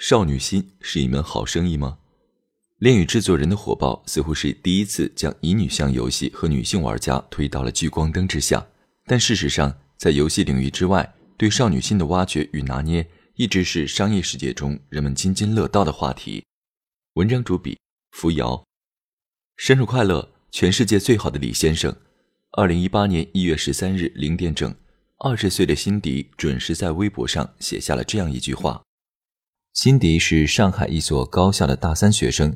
少女心是一门好生意吗？恋与制作人的火爆似乎是第一次将乙女向游戏和女性玩家推到了聚光灯之下。但事实上，在游戏领域之外，对少女心的挖掘与拿捏，一直是商业世界中人们津津乐道的话题。文章主笔：扶摇。生日快乐，全世界最好的李先生！二零一八年一月十三日零点整，二十岁的辛迪准时在微博上写下了这样一句话：辛迪是上海一所高校的大三学生，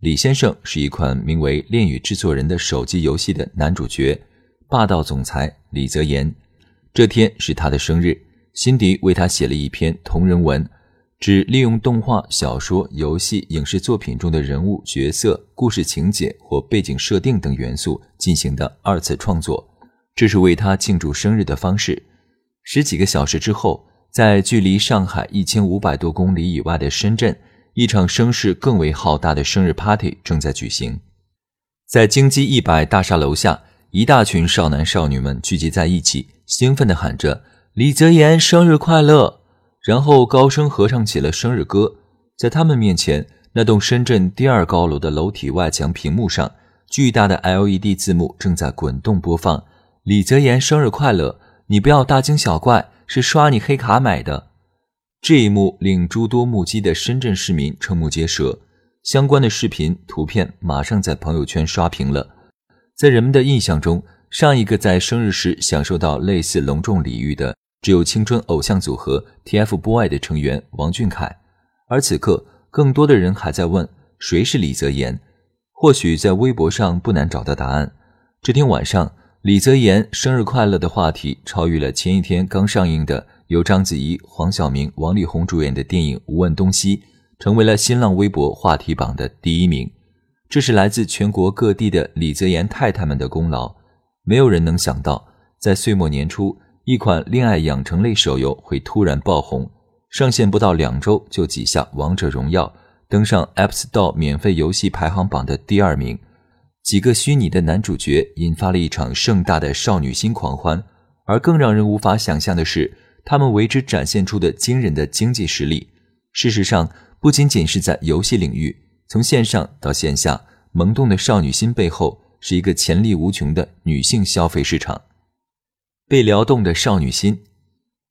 李先生是一款名为《恋与制作人》的手机游戏的男主角，霸道总裁李泽言。这天是他的生日，辛迪为他写了一篇同人文。指利用动画、小说、游戏、影视作品中的人物、角色、故事情节或背景设定等元素进行的二次创作，这是为他庆祝生日的方式。十几个小时之后，在距离上海一千五百多公里以外的深圳，一场声势更为浩大的生日 party 正在举行。在京基一百大厦楼下，一大群少男少女们聚集在一起，兴奋地喊着：“李泽言生日快乐！”然后高声合唱起了生日歌，在他们面前，那栋深圳第二高楼的楼体外墙屏幕上，巨大的 LED 字幕正在滚动播放：“李泽言生日快乐！你不要大惊小怪，是刷你黑卡买的。”这一幕令诸多目击的深圳市民瞠目结舌，相关的视频、图片马上在朋友圈刷屏了。在人们的印象中，上一个在生日时享受到类似隆重礼遇的。只有青春偶像组合 TFBOYS 的成员王俊凯，而此刻更多的人还在问谁是李泽言。或许在微博上不难找到答案。这天晚上，李泽言生日快乐的话题超越了前一天刚上映的由章子怡、黄晓明、王力宏主演的电影《无问东西》，成为了新浪微博话题榜的第一名。这是来自全国各地的李泽言太太们的功劳。没有人能想到，在岁末年初。一款恋爱养成类手游会突然爆红，上线不到两周就挤下《王者荣耀》，登上 App Store 免费游戏排行榜的第二名。几个虚拟的男主角引发了一场盛大的少女心狂欢，而更让人无法想象的是，他们为之展现出的惊人的经济实力。事实上，不仅仅是在游戏领域，从线上到线下，萌动的少女心背后是一个潜力无穷的女性消费市场。被撩动的少女心，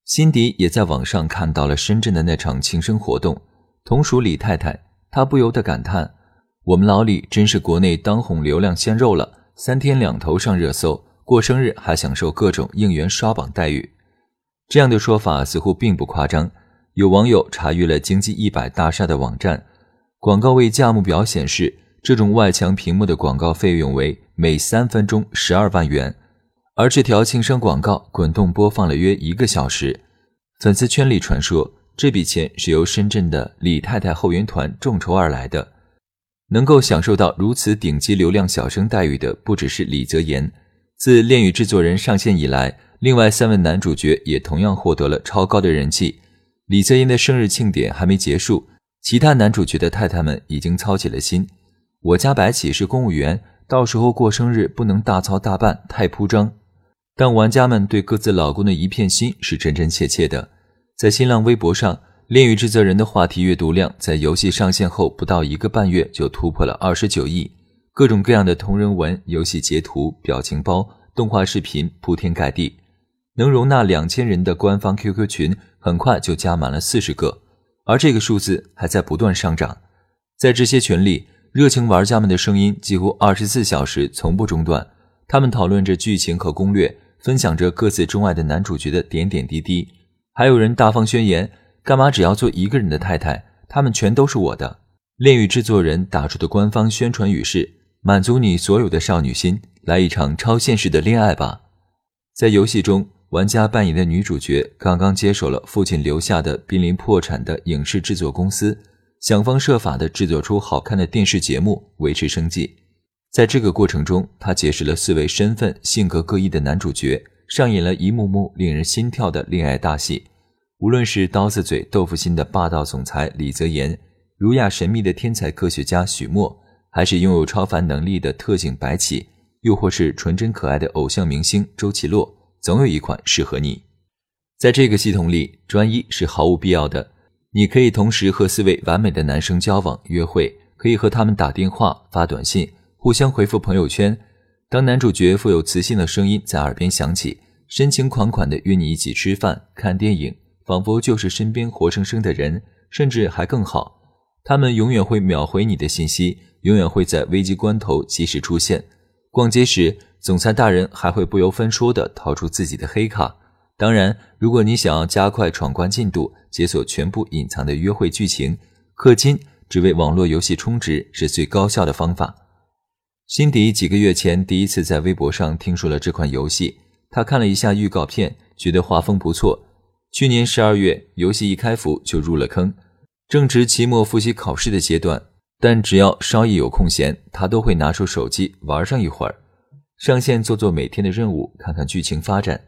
辛迪也在网上看到了深圳的那场庆生活动。同属李太太，她不由得感叹：“我们老李真是国内当红流量鲜肉了，三天两头上热搜，过生日还享受各种应援刷榜待遇。”这样的说法似乎并不夸张。有网友查阅了经济一百大厦的网站，广告位价目表显示，这种外墙屏幕的广告费用为每三分钟十二万元。而这条庆生广告滚动播放了约一个小时，粉丝圈里传说这笔钱是由深圳的李太太后援团众筹而来的。能够享受到如此顶级流量小生待遇的，不只是李泽言。自《恋与制作人》上线以来，另外三位男主角也同样获得了超高的人气。李泽言的生日庆典还没结束，其他男主角的太太们已经操起了心。我家白起是公务员，到时候过生日不能大操大办，太铺张。但玩家们对各自老公的一片心是真真切切的。在新浪微博上，《恋与制作人》的话题阅读量在游戏上线后不到一个半月就突破了二十九亿，各种各样的同人文、游戏截图、表情包、动画视频铺天盖地。能容纳两千人的官方 QQ 群很快就加满了四十个，而这个数字还在不断上涨。在这些群里，热情玩家们的声音几乎二十四小时从不中断，他们讨论着剧情和攻略。分享着各自钟爱的男主角的点点滴滴，还有人大方宣言：干嘛只要做一个人的太太？他们全都是我的。恋与制作人打出的官方宣传语是：满足你所有的少女心，来一场超现实的恋爱吧。在游戏中，玩家扮演的女主角刚刚接手了父亲留下的濒临破产的影视制作公司，想方设法地制作出好看的电视节目维持生计。在这个过程中，他结识了四位身份、性格各异的男主角，上演了一幕幕令人心跳的恋爱大戏。无论是刀子嘴豆腐心的霸道总裁李泽言，儒雅神秘的天才科学家许墨，还是拥有超凡能力的特警白起，又或是纯真可爱的偶像明星周奇洛，总有一款适合你。在这个系统里，专一是毫无必要的。你可以同时和四位完美的男生交往、约会，可以和他们打电话、发短信，互相回复朋友圈。当男主角富有磁性的声音在耳边响起，深情款款地约你一起吃饭、看电影，仿佛就是身边活生生的人，甚至还更好。他们永远会秒回你的信息，永远会在危机关头及时出现。逛街时，总裁大人还会不由分说地掏出自己的黑卡。当然，如果你想要加快闯关进度，解锁全部隐藏的约会剧情，氪金只为网络游戏充值是最高效的方法。辛迪几个月前第一次在微博上听说了这款游戏，他看了一下预告片，觉得画风不错。去年十二月，游戏一开服就入了坑。正值期末复习考试的阶段，但只要稍一有空闲，他都会拿出手机玩上一会儿，上线做做每天的任务，看看剧情发展。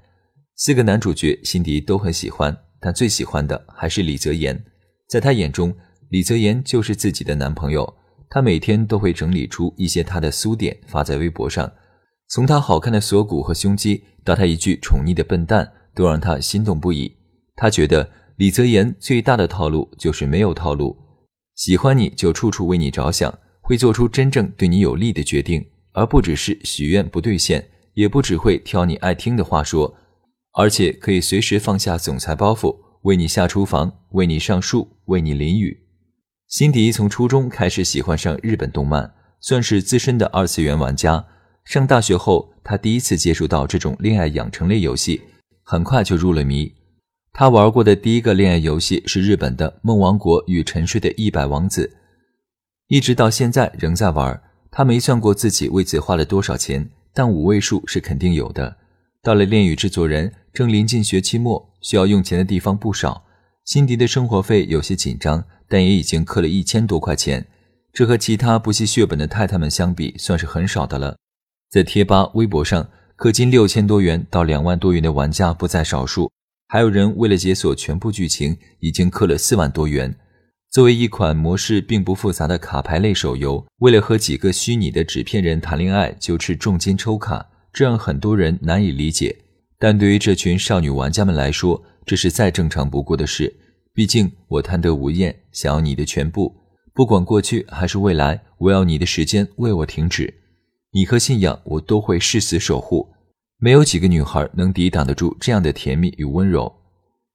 四个男主角，辛迪都很喜欢，但最喜欢的还是李泽言。在他眼中，李泽言就是自己的男朋友。他每天都会整理出一些他的苏点发在微博上，从他好看的锁骨和胸肌，到他一句宠溺的笨蛋，都让他心动不已。他觉得李泽言最大的套路就是没有套路，喜欢你就处处为你着想，会做出真正对你有利的决定，而不只是许愿不兑现，也不只会挑你爱听的话说。而且可以随时放下总裁包袱，为你下厨房，为你上树，为你淋雨。辛迪从初中开始喜欢上日本动漫，算是资深的二次元玩家。上大学后，他第一次接触到这种恋爱养成类游戏，很快就入了迷。他玩过的第一个恋爱游戏是日本的《梦王国与沉睡的一百王子》，一直到现在仍在玩。他没算过自己为此花了多少钱，但五位数是肯定有的。到了恋与制作人。正临近学期末，需要用钱的地方不少。辛迪的生活费有些紧张，但也已经氪了一千多块钱。这和其他不惜血本的太太们相比，算是很少的了。在贴吧、微博上，氪金六千多元到两万多元的玩家不在少数，还有人为了解锁全部剧情，已经氪了四万多元。作为一款模式并不复杂的卡牌类手游，为了和几个虚拟的纸片人谈恋爱，就斥重金抽卡，这让很多人难以理解。但对于这群少女玩家们来说，这是再正常不过的事。毕竟我贪得无厌，想要你的全部，不管过去还是未来，我要你的时间为我停止，你和信仰我都会誓死守护。没有几个女孩能抵挡得住这样的甜蜜与温柔。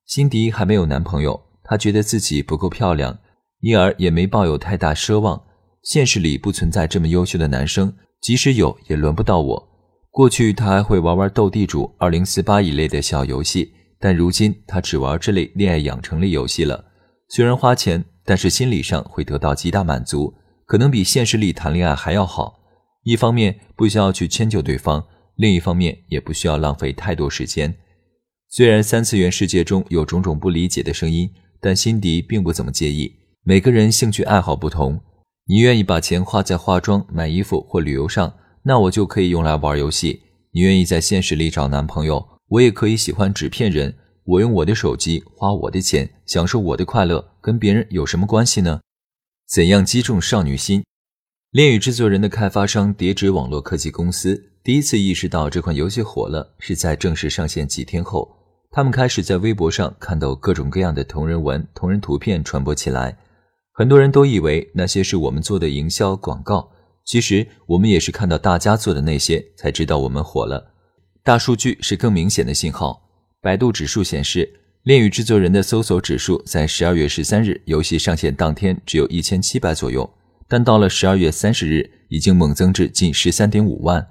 辛迪还没有男朋友，她觉得自己不够漂亮，因而也没抱有太大奢望。现实里不存在这么优秀的男生，即使有，也轮不到我。过去他还会玩玩斗地主、二零四八一类的小游戏，但如今他只玩这类恋爱养成类游戏了。虽然花钱，但是心理上会得到极大满足，可能比现实里谈恋爱还要好。一方面不需要去迁就对方，另一方面也不需要浪费太多时间。虽然三次元世界中有种种不理解的声音，但辛迪并不怎么介意。每个人兴趣爱好不同，你愿意把钱花在化妆、买衣服或旅游上。那我就可以用来玩游戏。你愿意在现实里找男朋友，我也可以喜欢纸片人。我用我的手机，花我的钱，享受我的快乐，跟别人有什么关系呢？怎样击中少女心？恋与制作人的开发商叠纸网络科技公司第一次意识到这款游戏火了，是在正式上线几天后。他们开始在微博上看到各种各样的同人文、同人图片传播起来，很多人都以为那些是我们做的营销广告。其实我们也是看到大家做的那些，才知道我们火了。大数据是更明显的信号。百度指数显示，恋与制作人的搜索指数在十二月十三日游戏上线当天只有一千七百左右，但到了十二月三十日，已经猛增至近十三点五万。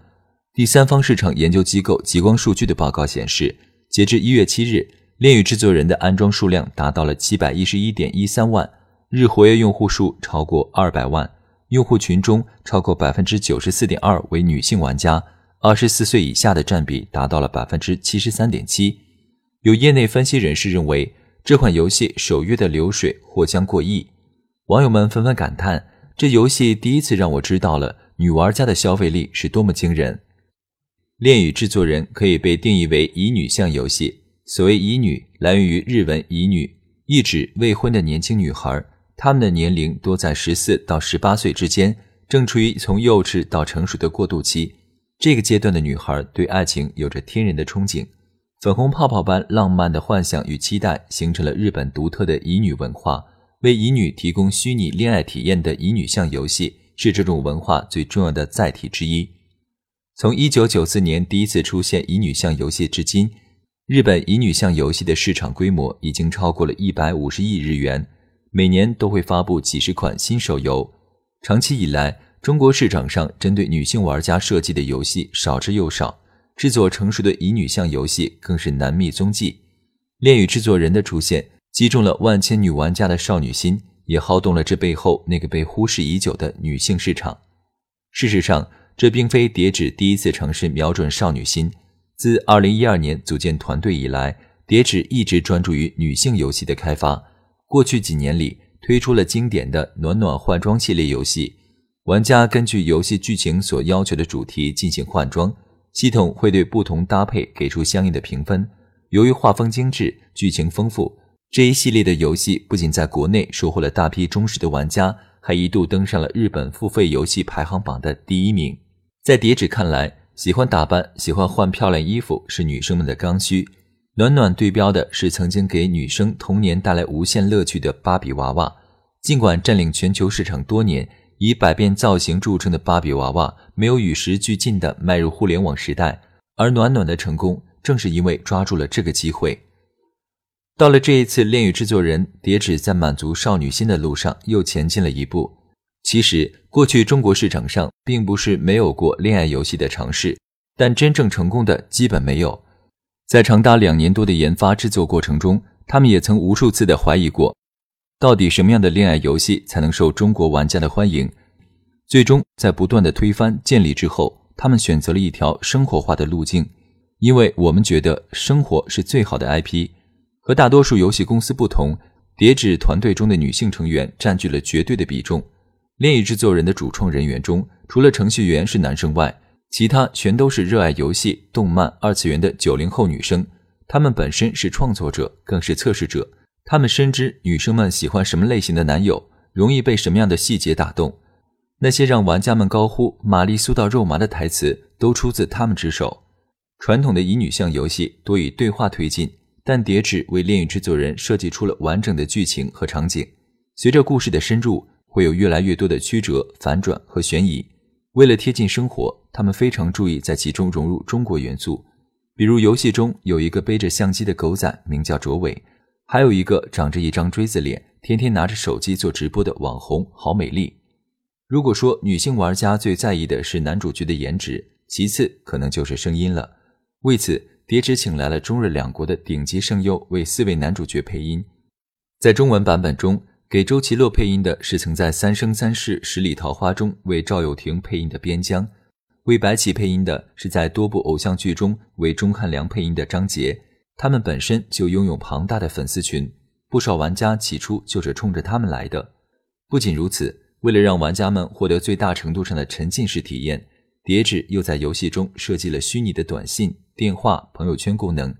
第三方市场研究机构极光数据的报告显示，截至一月七日，恋与制作人的安装数量达到了七百一十一点一三万，日活跃用户数超过二百万。用户群中超过百分之九十四点二为女性玩家，二十四岁以下的占比达到了百分之七十三点七。有业内分析人士认为，这款游戏首月的流水或将过亿。网友们纷纷感叹：这游戏第一次让我知道了女玩家的消费力是多么惊人。恋与制作人可以被定义为乙女向游戏。所谓乙女，来源于日文“乙女”，意指未婚的年轻女孩。她们的年龄多在十四到十八岁之间，正处于从幼稚到成熟的过渡期。这个阶段的女孩对爱情有着天然的憧憬，粉红泡泡般浪漫的幻想与期待，形成了日本独特的乙女文化。为乙女提供虚拟恋爱体验的乙女向游戏，是这种文化最重要的载体之一。从一九九四年第一次出现乙女向游戏至今，日本乙女向游戏的市场规模已经超过了一百五十亿日元。每年都会发布几十款新手游。长期以来，中国市场上针对女性玩家设计的游戏少之又少，制作成熟的乙女向游戏更是难觅踪迹。恋与制作人的出现，击中了万千女玩家的少女心，也撼动了这背后那个被忽视已久的女性市场。事实上，这并非叠纸第一次尝试瞄准少女心。自2012年组建团队以来，叠纸一直专注于女性游戏的开发。过去几年里，推出了经典的暖暖换装系列游戏，玩家根据游戏剧情所要求的主题进行换装，系统会对不同搭配给出相应的评分。由于画风精致、剧情丰富，这一系列的游戏不仅在国内收获了大批忠实的玩家，还一度登上了日本付费游戏排行榜的第一名。在叠纸看来，喜欢打扮、喜欢换漂亮衣服是女生们的刚需。暖暖对标的是曾经给女生童年带来无限乐趣的芭比娃娃。尽管占领全球市场多年，以百变造型著称的芭比娃娃没有与时俱进的迈入互联网时代，而暖暖的成功正是因为抓住了这个机会。到了这一次，恋与制作人叠纸在满足少女心的路上又前进了一步。其实，过去中国市场上并不是没有过恋爱游戏的尝试，但真正成功的基本没有。在长达两年多的研发制作过程中，他们也曾无数次的怀疑过，到底什么样的恋爱游戏才能受中国玩家的欢迎。最终，在不断的推翻建立之后，他们选择了一条生活化的路径，因为我们觉得生活是最好的 IP。和大多数游戏公司不同，叠纸团队中的女性成员占据了绝对的比重。恋与制作人的主创人员中，除了程序员是男生外，其他全都是热爱游戏、动漫、二次元的九零后女生，她们本身是创作者，更是测试者。她们深知女生们喜欢什么类型的男友，容易被什么样的细节打动。那些让玩家们高呼“玛丽苏到肉麻”的台词，都出自她们之手。传统的乙女向游戏多以对话推进，但叠纸为恋与制作人设计出了完整的剧情和场景。随着故事的深入，会有越来越多的曲折、反转和悬疑。为了贴近生活，他们非常注意在其中融入中国元素，比如游戏中有一个背着相机的狗仔，名叫卓伟，还有一个长着一张锥子脸、天天拿着手机做直播的网红郝美丽。如果说女性玩家最在意的是男主角的颜值，其次可能就是声音了。为此，叠纸请来了中日两国的顶级声优为四位男主角配音，在中文版本中。给周奇洛配音的是曾在《三生三世十里桃花》中为赵又廷配音的边疆，为白起配音的是在多部偶像剧中为钟汉良配音的张杰。他们本身就拥有庞大的粉丝群，不少玩家起初就是冲着他们来的。不仅如此，为了让玩家们获得最大程度上的沉浸式体验，叠纸又在游戏中设计了虚拟的短信、电话、朋友圈功能，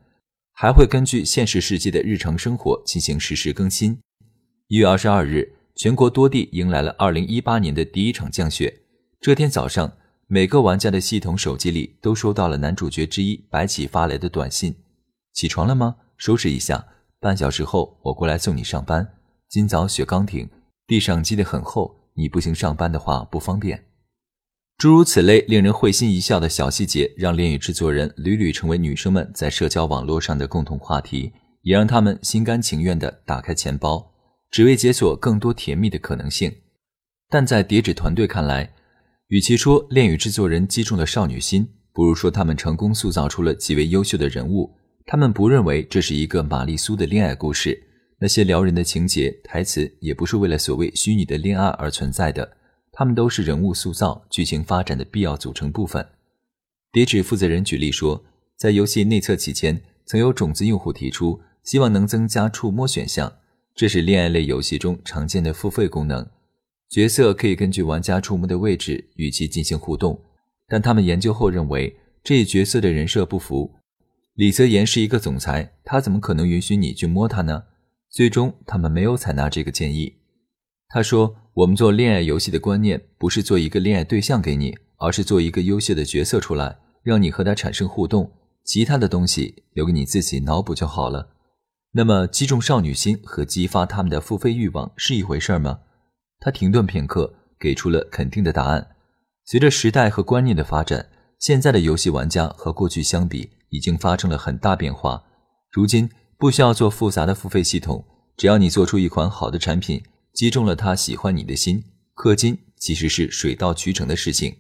还会根据现实世界的日常生活进行实时更新。一月二十二日，全国多地迎来了二零一八年的第一场降雪。这天早上，每个玩家的系统手机里都收到了男主角之一白起发来的短信：“起床了吗？收拾一下，半小时后我过来送你上班。今早雪刚停，地上积得很厚，你步行上班的话不方便。”诸如此类令人会心一笑的小细节，让恋与制作人屡屡成为女生们在社交网络上的共同话题，也让他们心甘情愿地打开钱包。只为解锁更多甜蜜的可能性，但在叠纸团队看来，与其说恋与制作人击中了少女心，不如说他们成功塑造出了极为优秀的人物。他们不认为这是一个玛丽苏的恋爱故事，那些撩人的情节、台词也不是为了所谓虚拟的恋爱而存在的，他们都是人物塑造、剧情发展的必要组成部分。叠纸负责人举例说，在游戏内测期间，曾有种子用户提出希望能增加触摸选项。这是恋爱类游戏中常见的付费功能。角色可以根据玩家触摸的位置与其进行互动，但他们研究后认为这一角色的人设不符。李泽言是一个总裁，他怎么可能允许你去摸他呢？最终，他们没有采纳这个建议。他说：“我们做恋爱游戏的观念不是做一个恋爱对象给你，而是做一个优秀的角色出来，让你和他产生互动。其他的东西留给你自己脑补就好了。”那么，击中少女心和激发他们的付费欲望是一回事吗？他停顿片刻，给出了肯定的答案。随着时代和观念的发展，现在的游戏玩家和过去相比已经发生了很大变化。如今不需要做复杂的付费系统，只要你做出一款好的产品，击中了他喜欢你的心，氪金其实是水到渠成的事情。